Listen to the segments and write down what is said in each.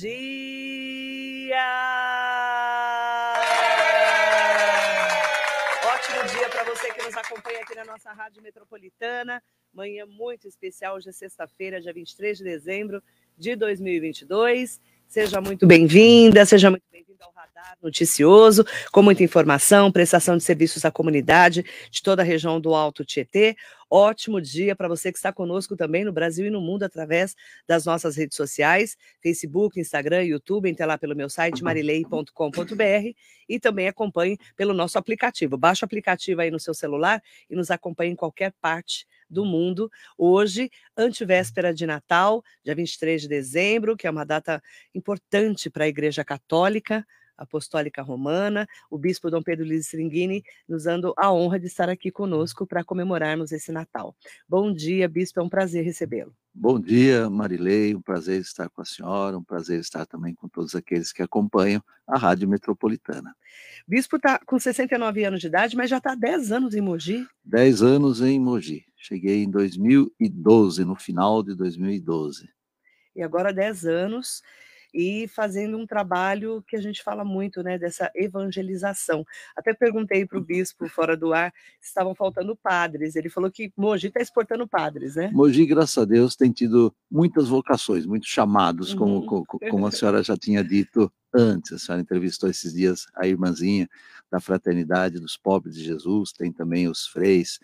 dia! Ótimo dia para você que nos acompanha aqui na nossa Rádio Metropolitana. Manhã muito especial, hoje é sexta-feira, dia 23 de dezembro de 2022. Seja muito bem-vinda, seja muito bem-vinda ao Radar Noticioso, com muita informação, prestação de serviços à comunidade de toda a região do Alto Tietê. Ótimo dia para você que está conosco também no Brasil e no mundo através das nossas redes sociais, Facebook, Instagram, YouTube, entre lá pelo meu site marilei.com.br e também acompanhe pelo nosso aplicativo. Baixe o aplicativo aí no seu celular e nos acompanhe em qualquer parte do mundo. Hoje, antevéspera de Natal, dia 23 de dezembro, que é uma data importante para a Igreja Católica, Apostólica Romana, o bispo Dom Pedro Luiz Stringini nos dando a honra de estar aqui conosco para comemorarmos esse Natal. Bom dia, bispo, é um prazer recebê-lo. Bom dia, Marilei, um prazer estar com a senhora, um prazer estar também com todos aqueles que acompanham a Rádio Metropolitana. Bispo está com 69 anos de idade, mas já está há 10 anos em Mogi? 10 anos em Mogi. Cheguei em 2012, no final de 2012. E agora 10 anos e fazendo um trabalho que a gente fala muito, né, dessa evangelização. Até perguntei para o bispo fora do ar se estavam faltando padres. Ele falou que Mogi está exportando padres, né? Mogi, graças a Deus, tem tido muitas vocações, muitos chamados, uhum. como, como a senhora já tinha dito antes. A senhora entrevistou esses dias a irmãzinha da Fraternidade dos Pobres de Jesus, tem também os freis.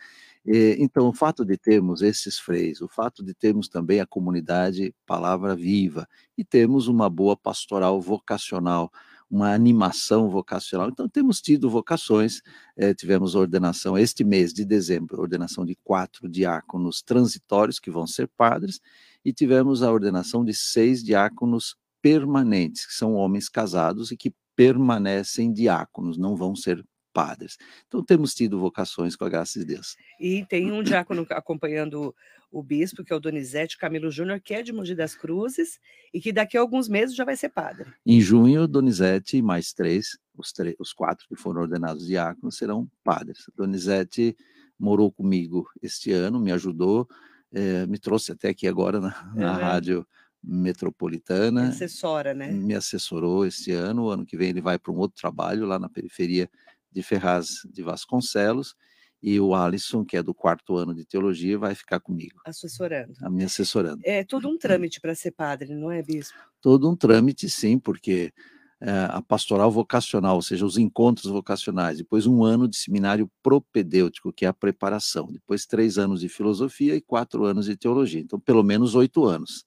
Então, o fato de termos esses freios, o fato de termos também a comunidade Palavra Viva e termos uma boa pastoral vocacional, uma animação vocacional. Então, temos tido vocações, eh, tivemos ordenação este mês de dezembro, ordenação de quatro diáconos transitórios, que vão ser padres, e tivemos a ordenação de seis diáconos permanentes, que são homens casados e que permanecem diáconos, não vão ser padres. Então temos tido vocações com a graça de Deus. E tem um diácono acompanhando o bispo, que é o Donizete Camilo Júnior, que é de Mogi das Cruzes e que daqui a alguns meses já vai ser padre. Em junho, Donizete e mais três, os, três, os quatro que foram ordenados diáconos, serão padres. Donizete morou comigo este ano, me ajudou, eh, me trouxe até aqui agora na, na rádio metropolitana. Me assessora, né? Me assessorou este ano. O ano que vem ele vai para um outro trabalho lá na periferia de Ferraz de Vasconcelos, e o Alisson, que é do quarto ano de teologia, vai ficar comigo. Assessorando. A me assessorando. É todo um trâmite para ser padre, não é, bispo? Todo um trâmite, sim, porque é, a pastoral vocacional, ou seja, os encontros vocacionais, depois um ano de seminário propedêutico, que é a preparação, depois três anos de filosofia e quatro anos de teologia. Então, pelo menos oito anos.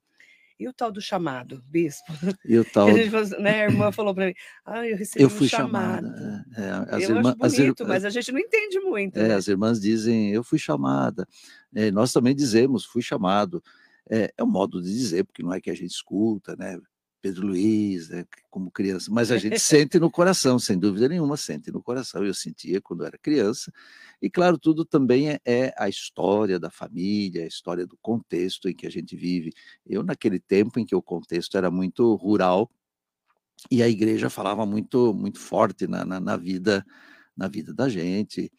E o tal do chamado, bispo? E o tal. A, gente, né, a irmã falou para mim, ah, eu recebi eu fui um chamado. Chamada. É, é as eu irmã, acho bonito, as, mas a gente não entende muito. É, né? As irmãs dizem, eu fui chamada. É, nós também dizemos, fui chamado. É, é um modo de dizer, porque não é que a gente escuta, né? Pedro Luiz, né, como criança, mas a gente sente no coração, sem dúvida nenhuma, sente no coração. Eu sentia quando era criança. E claro, tudo também é, é, a história da família, a história do contexto em que a gente vive. Eu, naquele tempo em que o contexto era muito rural, e a igreja falava muito, muito forte na, na, na vida, na vida da gente.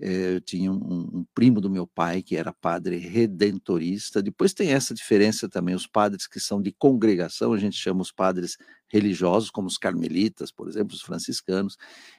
Eh, eu tinha um, um, primo do meu pai que era padre redentorista. Depois tem essa diferença também, os padres que são de congregação, a gente chama os padres religiosos, como os carmelitas, por exemplo, os franciscanos,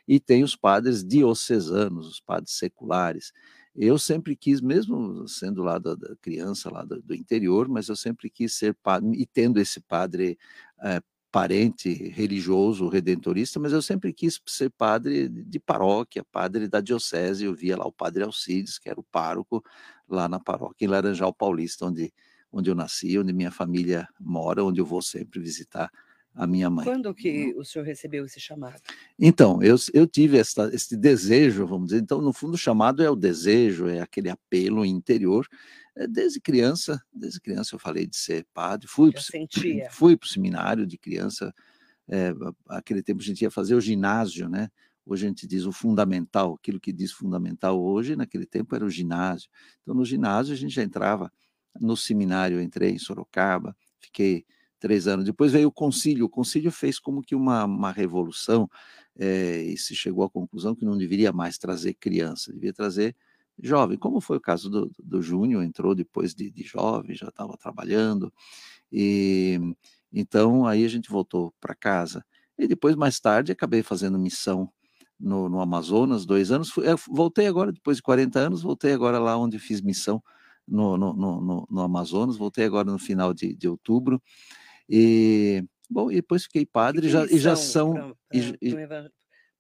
e tem os padres diocesanos, os padres seculares. Eu sempre quis, mesmo sendo lá da, da criança, lá do, do, interior, mas eu sempre quis ser padre, e tendo esse padre é, parente religioso redentorista, mas eu sempre quis ser padre de paróquia, padre da diocese. Eu via lá o padre Alcides, que era o pároco lá na paróquia em Laranjal Paulista, onde, onde eu nasci, onde minha família mora, onde eu vou sempre visitar a minha mãe. Quando que o senhor recebeu esse chamado? Então, eu, eu tive esse desejo, vamos dizer. Então, no fundo, o chamado é o desejo, é aquele apelo interior. É, desde criança, desde criança eu falei de ser padre. Fui para o seminário de criança. É, aquele tempo a gente ia fazer o ginásio, né? Hoje a gente diz o fundamental, aquilo que diz fundamental hoje, naquele tempo era o ginásio. Então, no ginásio a gente já entrava no seminário, eu entrei em Sorocaba, fiquei três anos. Depois veio o concílio. O concílio fez como que uma, uma revolução é, e se chegou à conclusão que não deveria mais trazer criança, devia trazer jovem, como foi o caso do, do Júnior, entrou depois de, de jovem, já estava trabalhando. E, Então, aí a gente voltou para casa. E depois, mais tarde, acabei fazendo missão no, no Amazonas, dois anos. Fui, voltei agora, depois de 40 anos, voltei agora lá onde fiz missão no, no, no, no Amazonas, voltei agora no final de, de outubro. E, bom, e depois fiquei padre e já, e já são.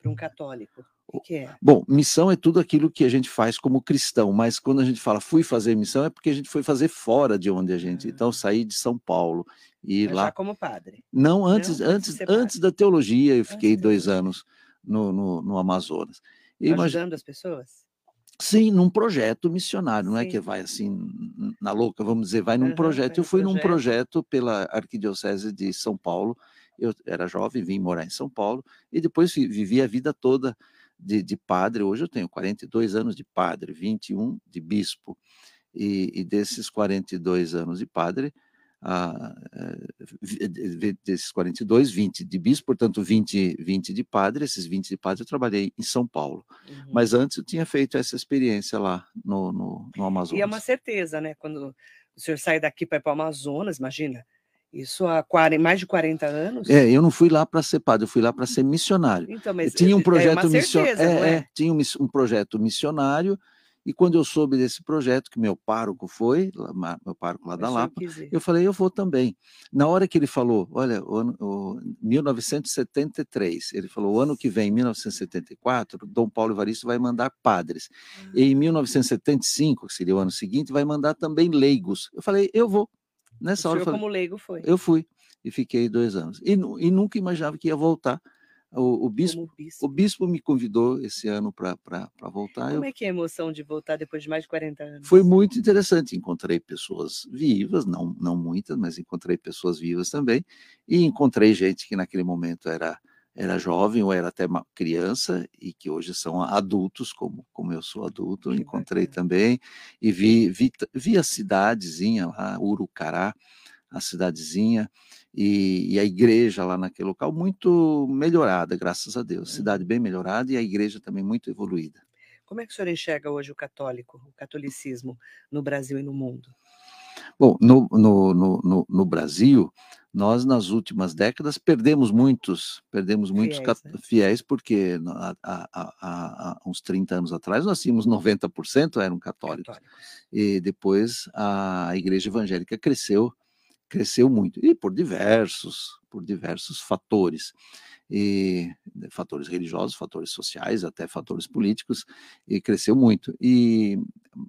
Para um católico. O que é? Bom, missão é tudo aquilo que a gente faz como cristão, mas quando a gente fala fui fazer missão é porque a gente foi fazer fora de onde a gente. Ah. Então, saí de São Paulo e mas lá. Já como padre? Não, antes, Não, antes, antes da teologia, eu fiquei dois anos no, no, no Amazonas. E Ajudando as pessoas? Sim, num projeto missionário, não é que vai assim na louca, vamos dizer, vai num projeto. Eu fui num projeto pela Arquidiocese de São Paulo. Eu era jovem, vim morar em São Paulo e depois vivi a vida toda de, de padre. Hoje eu tenho 42 anos de padre, 21 de bispo. E, e desses 42 anos de padre, ah, desses 42, 20 de bispo, portanto 20, 20 de padre, esses 20 de padre eu trabalhei em São Paulo. Uhum. Mas antes eu tinha feito essa experiência lá no, no, no Amazonas. E é uma certeza, né? Quando o senhor sai daqui para ir para o Amazonas, imagina, isso há 40, mais de 40 anos? É, eu não fui lá para ser padre, eu fui lá para ser missionário. Então, mas tinha um projeto é missionário. É, é? é, tinha um, um projeto missionário e quando eu soube desse projeto, que meu pároco foi, meu pároco lá da Lapa, eu falei, eu vou também. Na hora que ele falou, olha, o ano, o, 1973, ele falou, o ano que vem, 1974, Dom Paulo Evaristo vai mandar padres. Ah. E em 1975, que seria o ano seguinte, vai mandar também leigos. Eu falei, eu vou. Nessa o hora, eu falei, como leigo foi? Eu fui e fiquei dois anos. E, e nunca imaginava que ia voltar o, o, bispo, bispo, o bispo me convidou esse ano para voltar. Como eu... é que é a emoção de voltar depois de mais de 40 anos? Foi muito interessante. Encontrei pessoas vivas, não, não muitas, mas encontrei pessoas vivas também. E encontrei gente que naquele momento era, era jovem ou era até uma criança e que hoje são adultos, como, como eu sou adulto. Que encontrei bacana. também. E vi, vi, vi a cidadezinha lá, Urucará, a cidadezinha e, e, a igreja lá naquele local muito melhorada, graças a Deus. Cidade bem melhorada e a igreja também muito evoluída. Como é que o senhor enxerga hoje o católico, o catolicismo no Brasil e no mundo? Bom, no, no, no, no Brasil, nós nas últimas décadas perdemos muitos, perdemos muitos fiéis, né? fiéis porque há, há, há, há, uns 30 anos atrás nós tínhamos 90% eram católicos. católicos. E depois a igreja evangélica cresceu cresceu muito e por diversos por diversos fatores e fatores religiosos, fatores sociais, até fatores políticos e cresceu muito e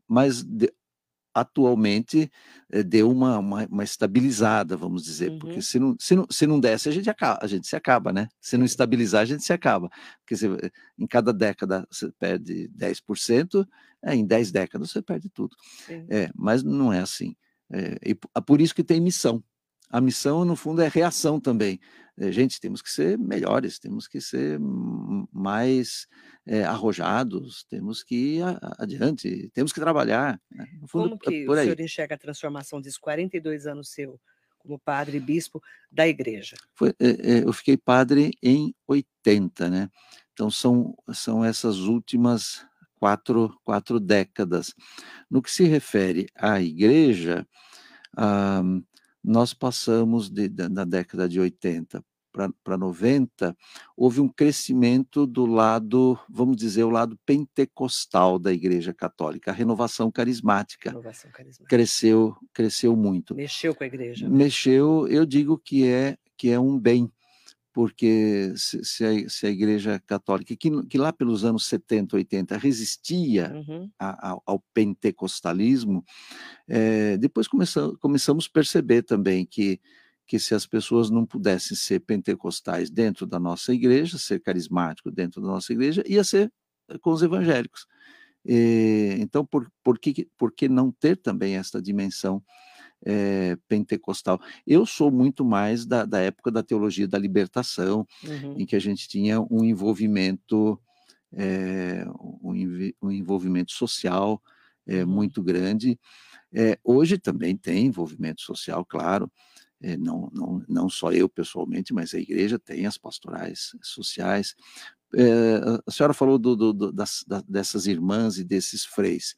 mas de, atualmente eh, deu uma, uma, uma, estabilizada, vamos dizer, uhum. porque se não, se, não, se não desce, a gente, acaba, a gente se acaba, né? Se não estabilizar, a gente se acaba. Porque você, em cada década você perde 10%, é, em 10 décadas você perde tudo. É, mas não é assim. É, e é por isso que tem missão. A missão, no fundo, é reação também. É, gente, temos que ser melhores, temos que ser mais é, arrojados, temos que ir adiante, temos que trabalhar. Né? Fundo, Como que o senhor enxerga a transformação desses 42 anos seu como padre e bispo da igreja? Foi, é, eu fiquei padre em 80, né? Então, são, são essas últimas quatro, quatro décadas. No que se refere à igreja, ah, nós passamos de, na década de 80 para 90, houve um crescimento do lado, vamos dizer, o lado pentecostal da Igreja Católica, a renovação carismática. Renovação carismática. Cresceu, cresceu muito. Mexeu com a igreja. Né? Mexeu, eu digo que é que é um bem, porque se, a, se a, Igreja Católica, que, que, lá pelos anos 70, 80 resistia uhum. a, a, ao pentecostalismo, é, depois começamos, começamos a perceber também que, que se as pessoas não pudessem ser pentecostais dentro da nossa igreja, ser carismático dentro da nossa igreja, ia ser eh, com os evangélicos. E, então, por, por, que, por que não ter também esta dimensão é, pentecostal. Eu sou muito mais da, da época da teologia da libertação, uhum. em que a gente tinha um envolvimento, é, um, um, envolvimento social é, muito grande. hoje também tem envolvimento social, claro, não, não, não só eu pessoalmente, mas a igreja tem as pastorais sociais. a senhora falou do, do, das, da, dessas irmãs e desses freis.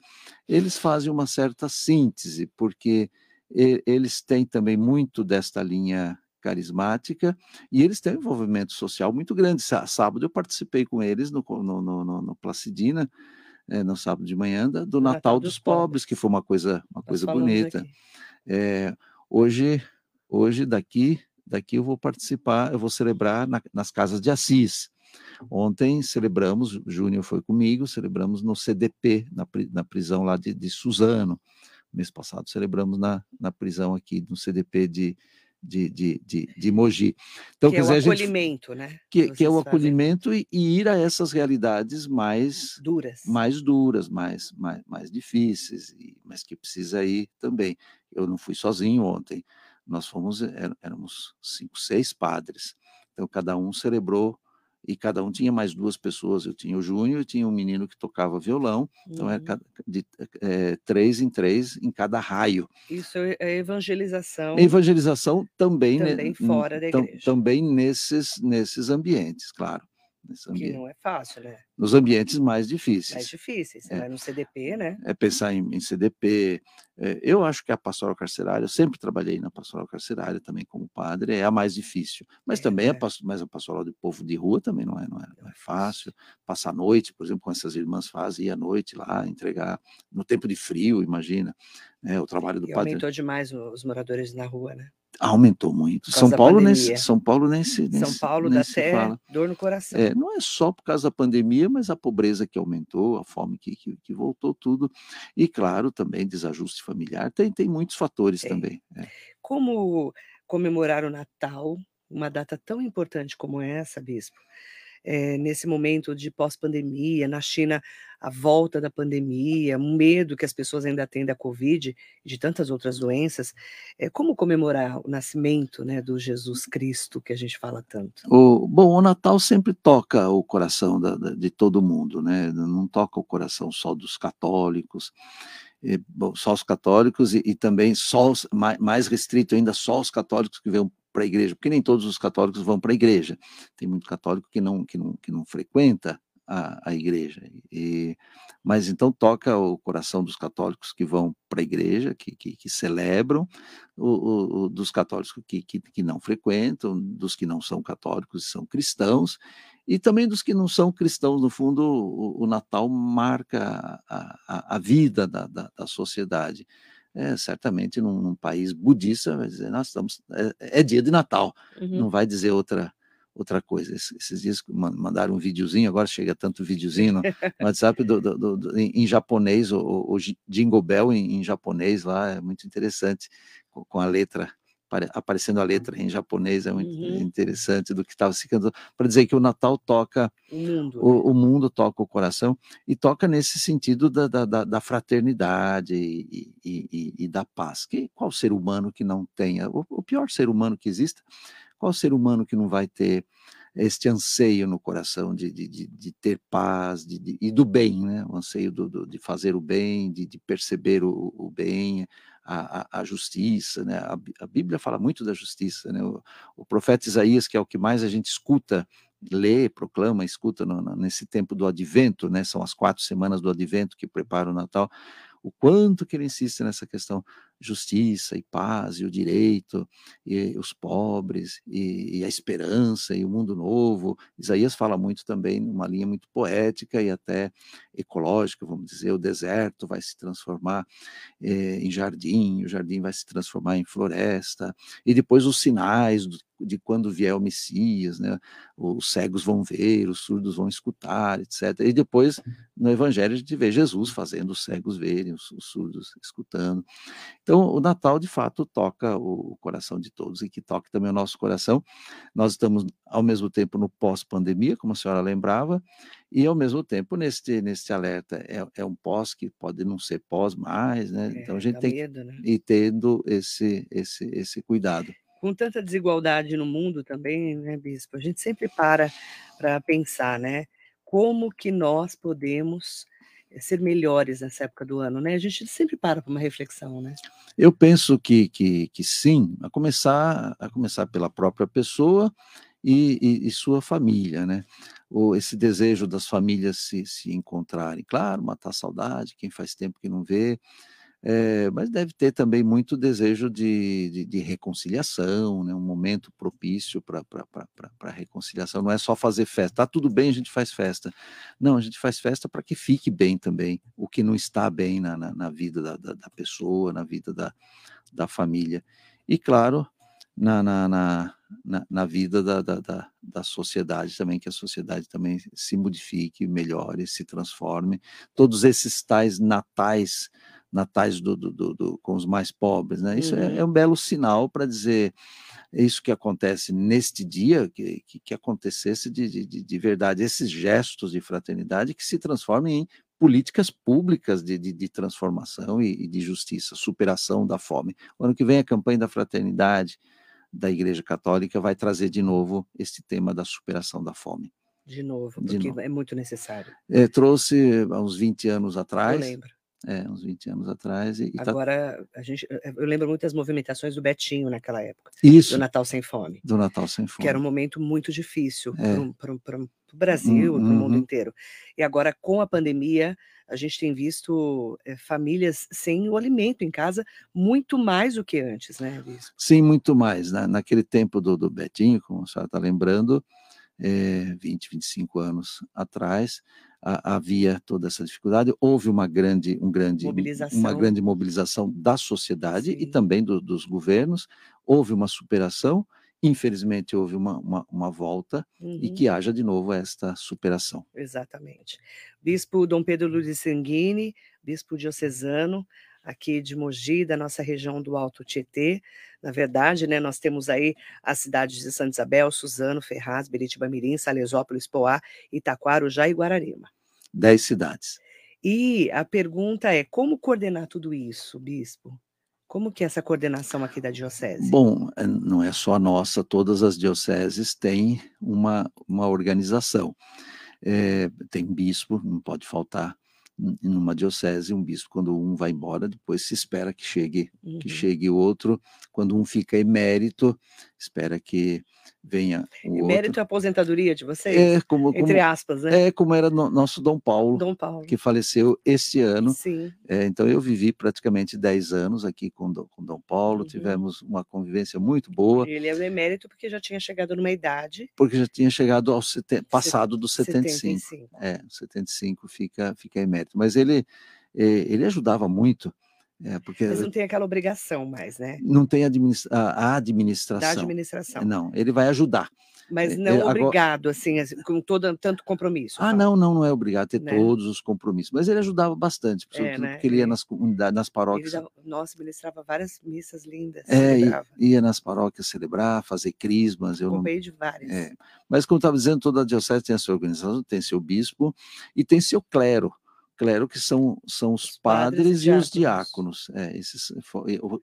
Eles fazem uma certa síntese, porque eles têm também muito desta linha carismática, e eles têm um envolvimento social muito grande. Sábado eu participei com eles no, no, no, no Placidina, é, no sábado de manhã, do Natal, Natal dos, dos pobres, pobres, que foi uma coisa, uma coisa bonita. É, hoje, hoje daqui, daqui eu vou participar, eu vou celebrar na, nas casas de Assis. Ontem celebramos, Júnior foi comigo, celebramos no CDP, na, na prisão lá de, de Suzano. Mês passado celebramos na, na prisão aqui no CDP de, de, de, de, de Mogi. Então, que é dizer, é o acolhimento, gente, né? Que, que é o acolhimento e, e, ir a essas realidades mais duras, mais duras, mais, mais, mais difíceis, e, mas que precisa ir também. Eu não fui sozinho ontem, nós fomos, éramos cinco, seis padres, então cada um celebrou e cada um tinha mais duas pessoas. Eu tinha o Júnior e tinha um menino que tocava violão, então é uhum. era de é, três em três em cada raio. Isso é evangelização. Evangelização também, também fora da igreja. Também nesses, nesses ambientes, claro. Que não é fácil, né? Nos ambientes mais difíceis. Mais difíceis. Você é. vai no CDP, né? É pensar em, em CDP. É, eu acho que a pastoral carcerária, eu sempre trabalhei na pastoral carcerária também como padre, é a mais difícil. Mas é, também é. a, mas a pastoral de povo de rua também não é, não é, não é fácil. Passar a noite, por exemplo, com essas irmãs fazem, ir à noite lá, entregar no tempo de frio, imagina. É, o trabalho do e padre. Aumentou demais os moradores na rua, né? Aumentou muito. São Paulo, nem, São Paulo nem se nem São Paulo nem dá até fala. dor no coração. É, não é só por causa da pandemia, mas a pobreza que aumentou, a fome que, que, que voltou, tudo. E, claro, também desajuste familiar. Tem, tem muitos fatores é. também. É. Como comemorar o Natal, uma data tão importante como essa, Bispo, é, nesse momento de pós-pandemia, na China, a volta da pandemia, um medo que as pessoas ainda têm da Covid e de tantas outras doenças. É, como comemorar o nascimento né, do Jesus Cristo que a gente fala tanto? O, bom, o Natal sempre toca o coração da, da, de todo mundo, né? não toca o coração só dos católicos. E, bom, só os católicos e, e também só os, mais, mais restrito ainda só os católicos que vêm para a igreja, porque nem todos os católicos vão para a igreja. Tem muito católico que não, que não, que não frequenta a, a igreja. E, mas então toca o coração dos católicos que vão para a igreja, que, que, que celebram, o, o, dos católicos que, que, que não frequentam, dos que não são católicos e são cristãos, e também dos que não são cristãos. No fundo, o, o Natal marca a, a, a vida da, da, da sociedade é, certamente num, num, país budista vai dizer, nós estamos, é, é dia de Natal, uhum. não vai dizer outra outra coisa. Esses dias mandaram um videozinho, agora chega tanto videozinho no, WhatsApp do, do, do, em, em, japonês, o, o Jingle Bell em, em, japonês lá, é muito interessante, com, com a letra aparecendo a letra em japonês, é muito uhum. interessante do que estava se cantando, para dizer que o Natal toca o mundo, o, né? o, mundo toca o coração, e toca nesse sentido da, da, da fraternidade e, e, e, e, da paz. Que, qual ser humano que não tenha, o, o pior ser humano que exista, qual ser humano que não vai ter este anseio no coração de, de, de, de ter paz de, de, e do bem, né? o anseio do, do, de fazer o bem, de, de perceber o, o bem, a, a, justiça, né? A, a, Bíblia fala muito da justiça, né? O, o, profeta Isaías, que é o que mais a gente escuta, lê, proclama, escuta no, no, nesse tempo do Advento, né? São as quatro semanas do Advento que prepara o Natal o quanto que ele insiste nessa questão justiça e paz e o direito e os pobres e, e, a esperança e o mundo novo. Isaías fala muito também numa linha muito poética e até ecológica, vamos dizer, o deserto vai se transformar eh, em jardim, o jardim vai se transformar em floresta e depois os sinais do, de quando vier o Messias, né? Os cegos vão ver, os surdos vão escutar, etc. E depois no Evangelho a gente vê Jesus fazendo os cegos verem, os, os surdos escutando. Então, o Natal, de fato, toca o coração de todos e que toque também o nosso coração. Nós estamos, ao mesmo tempo, no pós-pandemia, como a senhora lembrava, e, ao mesmo tempo, neste, neste alerta, é, é um pós que pode não ser pós mais, né? É, então, a gente tem medo, né? ir tendo esse, esse, esse cuidado. Com tanta desigualdade no mundo também, né, Bispo? A gente sempre para para pensar, né? Como que nós podemos ser melhores nessa época do ano, né? A gente sempre para para uma reflexão, né? Eu penso que, que, que sim, a começar, a começar pela própria pessoa e, e, e sua família, né? O, esse desejo das famílias se, se encontrarem, claro, matar a saudade, quem faz tempo que não vê, É, mas deve ter também muito desejo de, de, de reconciliação, né? um momento propício para a reconciliação. Não é só fazer festa. Tá tudo bem, a gente faz festa. Não, a gente faz festa para que fique bem também o que não está bem na, na, na vida da, da, da, pessoa, na vida da, da família. E, claro, na, na, na, na vida da, da, da, da sociedade também, que a sociedade também se modifique, melhore, se transforme. Todos esses tais natais natais do, do, do, com os mais pobres, né? Isso uhum. é, é, um belo sinal para dizer isso que acontece neste dia, que, que, que acontecesse de, de, de, verdade, esses gestos de fraternidade que se transformem em políticas públicas de, de, transformação e, e, de justiça, superação da fome. O ano que vem a campanha da fraternidade da Igreja Católica vai trazer de novo esse tema da superação da fome. De novo, porque de novo. é muito necessário. É, trouxe há uns 20 anos atrás. Eu lembro é, uns 20 anos atrás. E, tá Agora, tá... a gente, eh, eu lembro muito das movimentações do Betinho naquela época. Isso. Do Natal Sem Fome. Do Natal Sem Fome. Que era um momento muito difícil é. para o Brasil, uhum. para o mundo inteiro. E agora, com a pandemia, a gente tem visto é, famílias sem o alimento em casa muito mais do que antes, né, Bispo? Sim, muito mais. Na, naquele tempo do, do Betinho, como a senhora está lembrando, é, 20, 25 anos atrás, havia toda essa dificuldade. Houve uma grande, um grande, uma grande mobilização da sociedade Sim. e também do, dos governos. Houve uma superação. Infelizmente, houve uma, uma, uma volta uhum. e que haja de novo esta superação. Exatamente. Bispo Dom Pedro Luiz Sanguini, bispo diocesano, aqui de Mogi, da nossa região do Alto Tietê. Na verdade, né, nós temos aí as cidades de Santa Isabel, Suzano, Ferraz, Beritiba Mirim, Salesópolis, Poá, Itaquarujá e Guararema. Dez cidades. E a pergunta é, como coordenar tudo isso, bispo? Como que é essa coordenação aqui da diocese? Bom, eh, não é só a nossa, todas as dioceses têm uma, uma organização. É, tem bispo, não pode faltar, numa diocese, um bispo, quando um vai embora, depois se espera que chegue, uhum. que chegue outro. Quando um fica emérito, espera que venha o outro. é a aposentadoria de vocês? É, como, como, entre aspas, né? É como era no, nosso Dom Paulo, Dom Paulo, que faleceu este ano. Sim. É, então eu vivi praticamente 10 anos aqui com, com Dom Paulo, uhum. tivemos uma convivência muito boa. Ele é o emérito porque já tinha chegado numa idade. Porque já tinha chegado ao sete, passado dos 75. 75. É, 75 fica, fica emérito. Mas ele, é, ele ajudava muito é, porque Mas não tem aquela obrigação mais, né? Não tem administra a administração. Da administração. Não, ele vai ajudar. Mas é, não é, obrigado, agora... assim, com todo tanto compromisso. Ah, não, não, não é obrigado a ter né? todos os compromissos. Mas ele ajudava bastante, é, né? porque ele ia nas comunidades, nas paróquias. Ele dava, nossa, ministrava várias missas lindas. É, ia, ia nas paróquias celebrar, fazer crismas. Eu Acompanhei não... de várias. É. Mas, como estava dizendo, toda a diocese tem a sua organização, tem seu bispo e tem seu clero clero, que são, são os, os padres, padres, e, os diáconos. É, esses,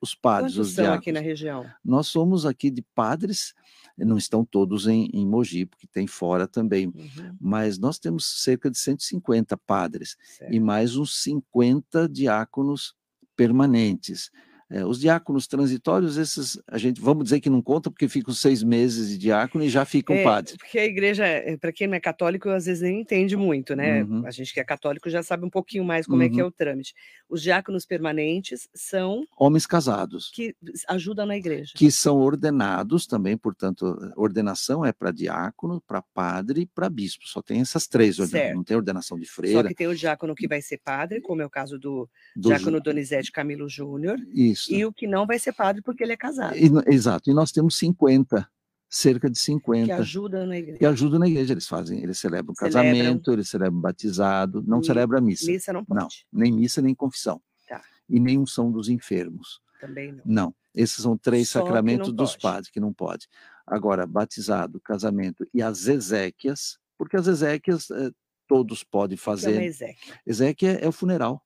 os padres, Quantos os diáconos. aqui na região? Nós somos aqui de padres, não estão todos em, em Mogi, porque tem fora também, uhum. mas nós temos cerca de 150 padres certo. e mais uns 50 diáconos permanentes. É, os diáconos transitórios, esses a gente vamos dizer que não conta porque ficam seis meses de diácono e já ficam é, padres. Porque a igreja, é, para quem não é católico, às vezes nem entende muito, né? Uhum. A gente que é católico já sabe um pouquinho mais como uhum. é que é uhum. o trâmite. Os diáconos permanentes são homens casados que ajudam na igreja, que são ordenados também, portanto, ordenação é para diácono, para padre, e para bispo. Só tem essas três, certo. não tem ordenação de freira. Só que tem o diácono que vai ser padre, como é o caso do, do diácono Donizete Camilo Júnior. Isso isso. E o que não vai ser padre porque ele é casado. E, exato. E nós temos 50, cerca de 50. Que ajudam na igreja. Que ajudam na igreja. Eles fazem, eles celebram, celebram. casamento, eles celebram batizado, não e, celebra missa. Missa não pode. Não, nem missa, nem confissão. Tá. E nem unção dos enfermos. Também não. Não. Esses são três Só sacramentos dos padres que não pode. Agora, batizado, casamento e as exéquias, porque as exéquias eh, todos podem fazer. Que é uma exéquia? Exéquia é o funeral.